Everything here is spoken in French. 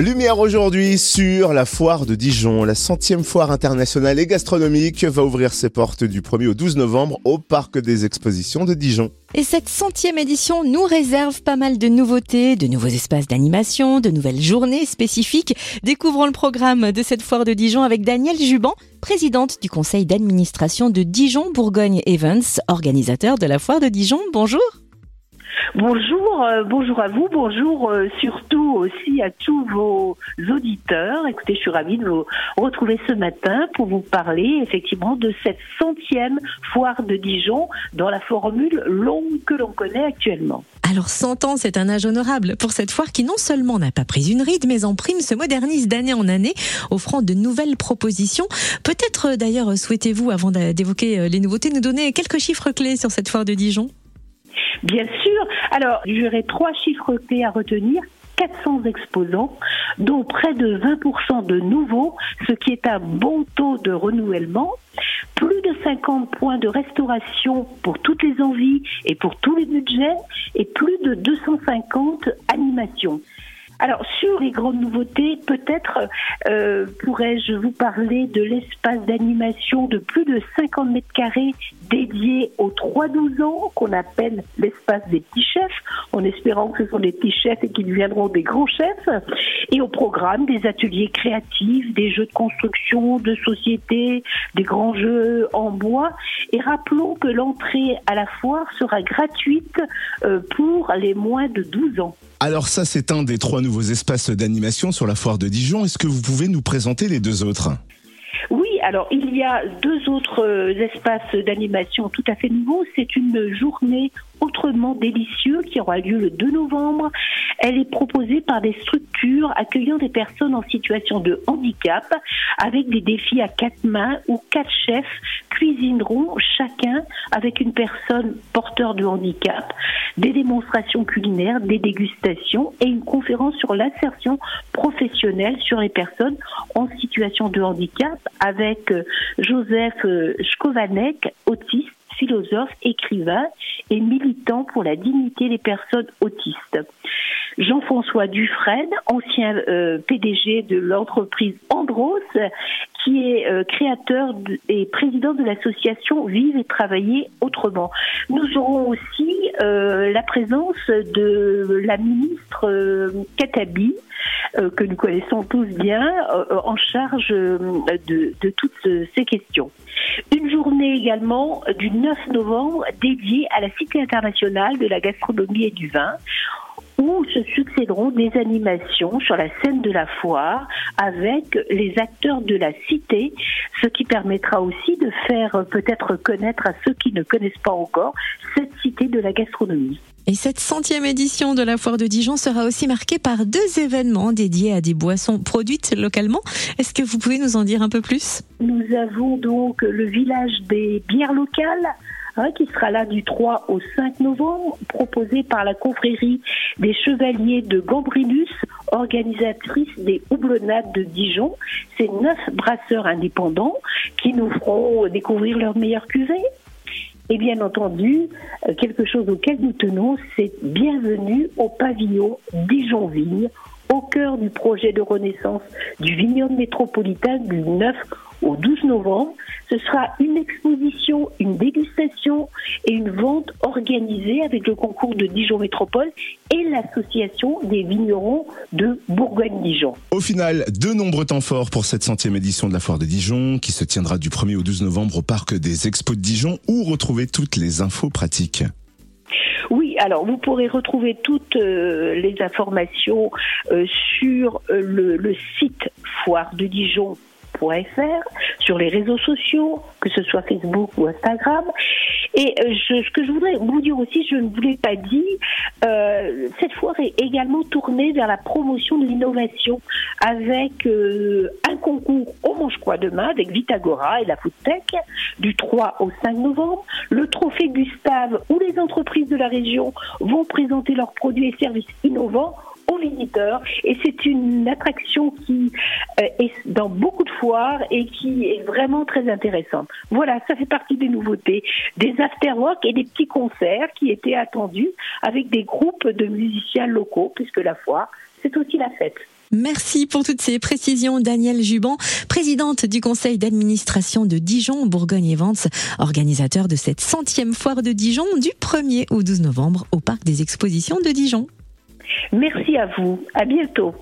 Lumière aujourd'hui sur la foire de Dijon. La centième foire internationale et gastronomique va ouvrir ses portes du 1er au 12 novembre au Parc des Expositions de Dijon. Et cette centième édition nous réserve pas mal de nouveautés, de nouveaux espaces d'animation, de nouvelles journées spécifiques. Découvrons le programme de cette foire de Dijon avec Danielle Juban, présidente du conseil d'administration de Dijon Bourgogne Events, organisateur de la foire de Dijon. Bonjour. Bonjour, euh, bonjour à vous, bonjour euh, surtout aussi à tous vos auditeurs. Écoutez, je suis ravie de vous retrouver ce matin pour vous parler effectivement de cette centième foire de Dijon dans la formule longue que l'on connaît actuellement. Alors 100 ans, c'est un âge honorable pour cette foire qui non seulement n'a pas pris une ride, mais en prime se modernise d'année en année, offrant de nouvelles propositions. Peut-être d'ailleurs souhaitez-vous, avant d'évoquer les nouveautés, nous donner quelques chiffres clés sur cette foire de Dijon? Bien sûr. Alors, j'aurais trois chiffres clés à retenir. 400 exposants, dont près de 20% de nouveaux, ce qui est un bon taux de renouvellement. Plus de 50 points de restauration pour toutes les envies et pour tous les budgets, et plus de 250 animations. Alors sur les grandes nouveautés, peut-être euh, pourrais-je vous parler de l'espace d'animation de plus de 50 mètres carrés dédié aux 3-12 ans qu'on appelle l'espace des petits chefs, en espérant que ce sont des petits chefs et qu'ils deviendront des grands chefs, et au programme des ateliers créatifs, des jeux de construction, de société, des grands jeux en bois. Et rappelons que l'entrée à la foire sera gratuite euh, pour les moins de 12 ans. Alors ça, c'est un des trois nouveaux espaces d'animation sur la foire de Dijon. Est-ce que vous pouvez nous présenter les deux autres? Oui, alors il y a deux autres euh, espaces d'animation tout à fait nouveaux. C'est une journée autrement délicieux qui aura lieu le 2 novembre. Elle est proposée par des structures accueillant des personnes en situation de handicap avec des défis à quatre mains où quatre chefs cuisineront chacun avec une personne porteur de handicap, des démonstrations culinaires, des dégustations et une conférence sur l'insertion professionnelle sur les personnes en situation de handicap avec euh, Joseph euh, Schkovanek, autiste philosophe, écrivain et militant pour la dignité des personnes autistes. Jean-François Dufresne, ancien euh, PDG de l'entreprise Andros, qui est euh, créateur et président de l'association Vive et Travailler Autrement. Nous aurons aussi euh, la présence de la ministre Katabi, que nous connaissons tous bien, en charge de toutes ces questions. Une journée également du 9 novembre dédiée à la Cité internationale de la gastronomie et du vin où se succéderont des animations sur la scène de la foire avec les acteurs de la cité, ce qui permettra aussi de faire peut-être connaître à ceux qui ne connaissent pas encore cette cité de la gastronomie. Et cette centième édition de la foire de Dijon sera aussi marquée par deux événements dédiés à des boissons produites localement. Est-ce que vous pouvez nous en dire un peu plus? Nous avons donc le village des bières locales Hein, qui sera là du 3 au 5 novembre, proposé par la confrérie des Chevaliers de Gambrinus, organisatrice des houblonnades de Dijon. C'est neuf brasseurs indépendants qui nous feront découvrir leurs meilleures cuvées. Et bien entendu, euh, quelque chose auquel nous tenons, c'est bienvenue au pavillon Dijon-Vigne, au cœur du projet de renaissance du vignoble métropolitain du 9 au 12 novembre. Ce sera une exposition, une dégustation et une vente organisée avec le concours de Dijon Métropole et l'association des vignerons de Bourgogne-Dijon. Au final, de nombreux temps forts pour cette centième édition de la Foire de Dijon qui se tiendra du 1er au 12 novembre au Parc des Expos de Dijon où retrouver toutes les infos pratiques. Alors vous pourrez retrouver toutes euh, les informations euh, sur euh, le, site foire sur les réseaux sociaux, que ce soit Facebook ou Instagram. Et euh, ce que je voudrais vous dire aussi, je ne vous l'ai pas dit, euh, cette foire est également tournée vers la promotion de l'innovation avec euh, un concours au Mange quoi demain avec Vitagora et la Foodtech du 3 au 5 novembre, le trophée Gustave où les entreprises de la région vont présenter leurs produits et services innovants aux visiteurs. Et c'est une attraction qui euh, est dans beaucoup de foires et qui est vraiment très intéressante. Voilà, ça fait partie des nouveautés, des afterwork et des petits concerts qui étaient attendus avec des groupes de musiciens locaux, puisque la foire, c'est aussi la fête. Merci pour toutes ces précisions, Danielle Juban, présidente du conseil d'administration de Dijon, Bourgogne et Vence, organisateur de cette centième foire de Dijon du 1er au 12 novembre au parc des expositions de Dijon. Merci à vous. À bientôt.